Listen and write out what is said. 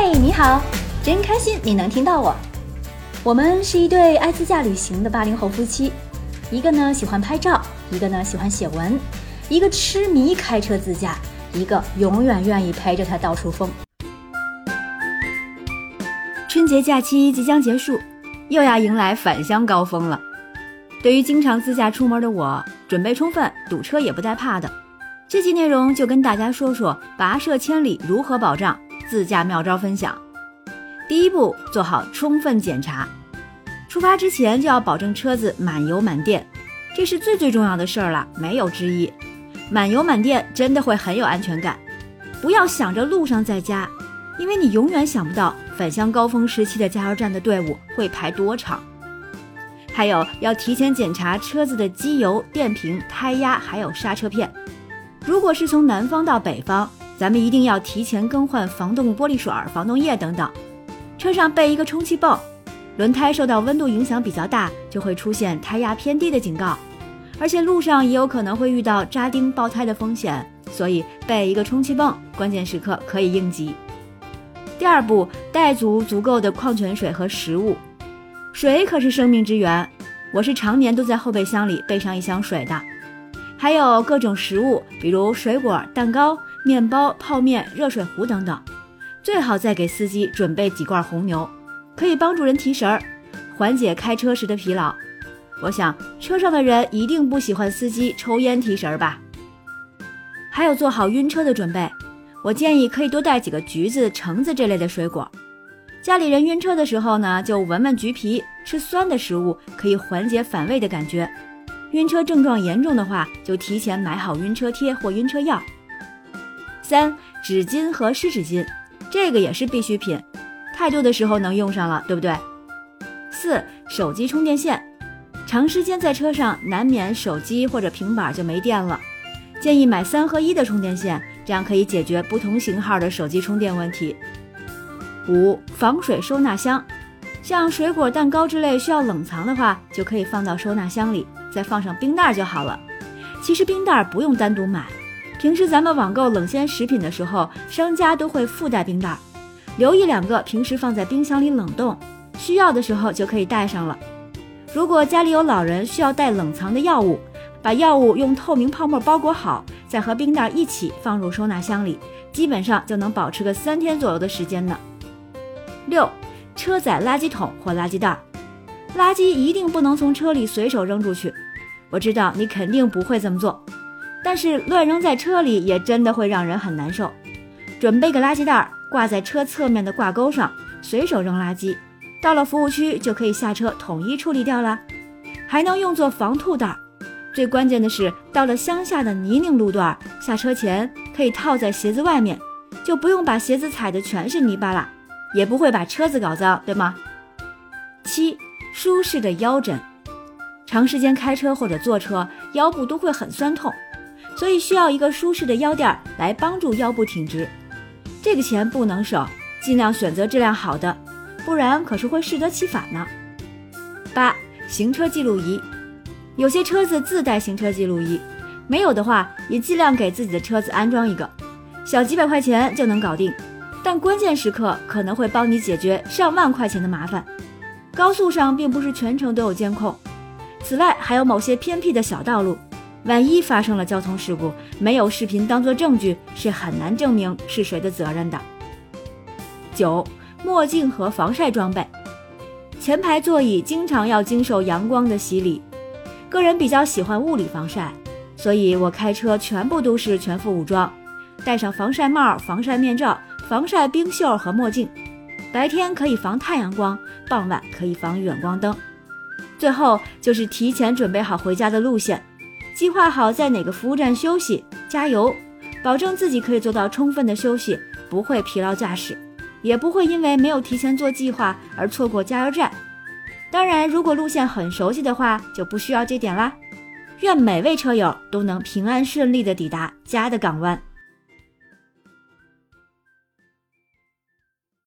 嗨，你好，真开心你能听到我。我们是一对爱自驾旅行的八零后夫妻，一个呢喜欢拍照，一个呢喜欢写文，一个痴迷开车自驾，一个永远愿意陪着他到处疯。春节假期即将结束，又要迎来返乡高峰了。对于经常自驾出门的我，准备充分，堵车也不带怕的。这期内容就跟大家说说跋涉千里如何保障自驾妙招分享。第一步，做好充分检查。出发之前就要保证车子满油满电，这是最最重要的事儿了，没有之一。满油满电真的会很有安全感。不要想着路上再加，因为你永远想不到返乡高峰时期的加油站的队伍会排多长。还有要提前检查车子的机油、电瓶、胎压，还有刹车片。如果是从南方到北方，咱们一定要提前更换防冻玻璃水、防冻液等等。车上备一个充气泵，轮胎受到温度影响比较大，就会出现胎压偏低的警告。而且路上也有可能会遇到扎钉爆胎的风险，所以备一个充气泵，关键时刻可以应急。第二步，带足足够的矿泉水和食物，水可是生命之源，我是常年都在后备箱里备上一箱水的。还有各种食物，比如水果、蛋糕、面包、泡面、热水壶等等。最好再给司机准备几罐红牛，可以帮助人提神儿，缓解开车时的疲劳。我想车上的人一定不喜欢司机抽烟提神儿吧。还有做好晕车的准备，我建议可以多带几个橘子、橙子这类的水果。家里人晕车的时候呢，就闻闻橘皮，吃酸的食物可以缓解反胃的感觉。晕车症状严重的话，就提前买好晕车贴或晕车药。三、纸巾和湿纸巾，这个也是必需品，太多的时候能用上了，对不对？四、手机充电线，长时间在车上，难免手机或者平板就没电了，建议买三合一的充电线，这样可以解决不同型号的手机充电问题。五、防水收纳箱，像水果、蛋糕之类需要冷藏的话，就可以放到收纳箱里。再放上冰袋就好了。其实冰袋不用单独买，平时咱们网购冷鲜食品的时候，商家都会附带冰袋，留一两个，平时放在冰箱里冷冻，需要的时候就可以带上了。如果家里有老人需要带冷藏的药物，把药物用透明泡沫包裹好，再和冰袋一起放入收纳箱里，基本上就能保持个三天左右的时间呢。六，车载垃圾桶或垃圾袋。垃圾一定不能从车里随手扔出去。我知道你肯定不会这么做，但是乱扔在车里也真的会让人很难受。准备个垃圾袋，挂在车侧面的挂钩上，随手扔垃圾。到了服务区就可以下车统一处理掉了，还能用作防吐袋。最关键的是，到了乡下的泥泞路段，下车前可以套在鞋子外面，就不用把鞋子踩的全是泥巴了，也不会把车子搞脏，对吗？七。舒适的腰枕，长时间开车或者坐车，腰部都会很酸痛，所以需要一个舒适的腰垫来帮助腰部挺直。这个钱不能省，尽量选择质量好的，不然可是会适得其反呢。八、行车记录仪，有些车子自带行车记录仪，没有的话也尽量给自己的车子安装一个，小几百块钱就能搞定，但关键时刻可能会帮你解决上万块钱的麻烦。高速上并不是全程都有监控，此外还有某些偏僻的小道路，万一发生了交通事故，没有视频当做证据是很难证明是谁的责任的。九，墨镜和防晒装备，前排座椅经常要经受阳光的洗礼，个人比较喜欢物理防晒，所以我开车全部都是全副武装，戴上防晒帽、防晒面罩、防晒冰袖和墨镜。白天可以防太阳光，傍晚可以防远光灯。最后就是提前准备好回家的路线，计划好在哪个服务站休息、加油，保证自己可以做到充分的休息，不会疲劳驾驶，也不会因为没有提前做计划而错过加油站。当然，如果路线很熟悉的话，就不需要这点啦。愿每位车友都能平安顺利的抵达家的港湾。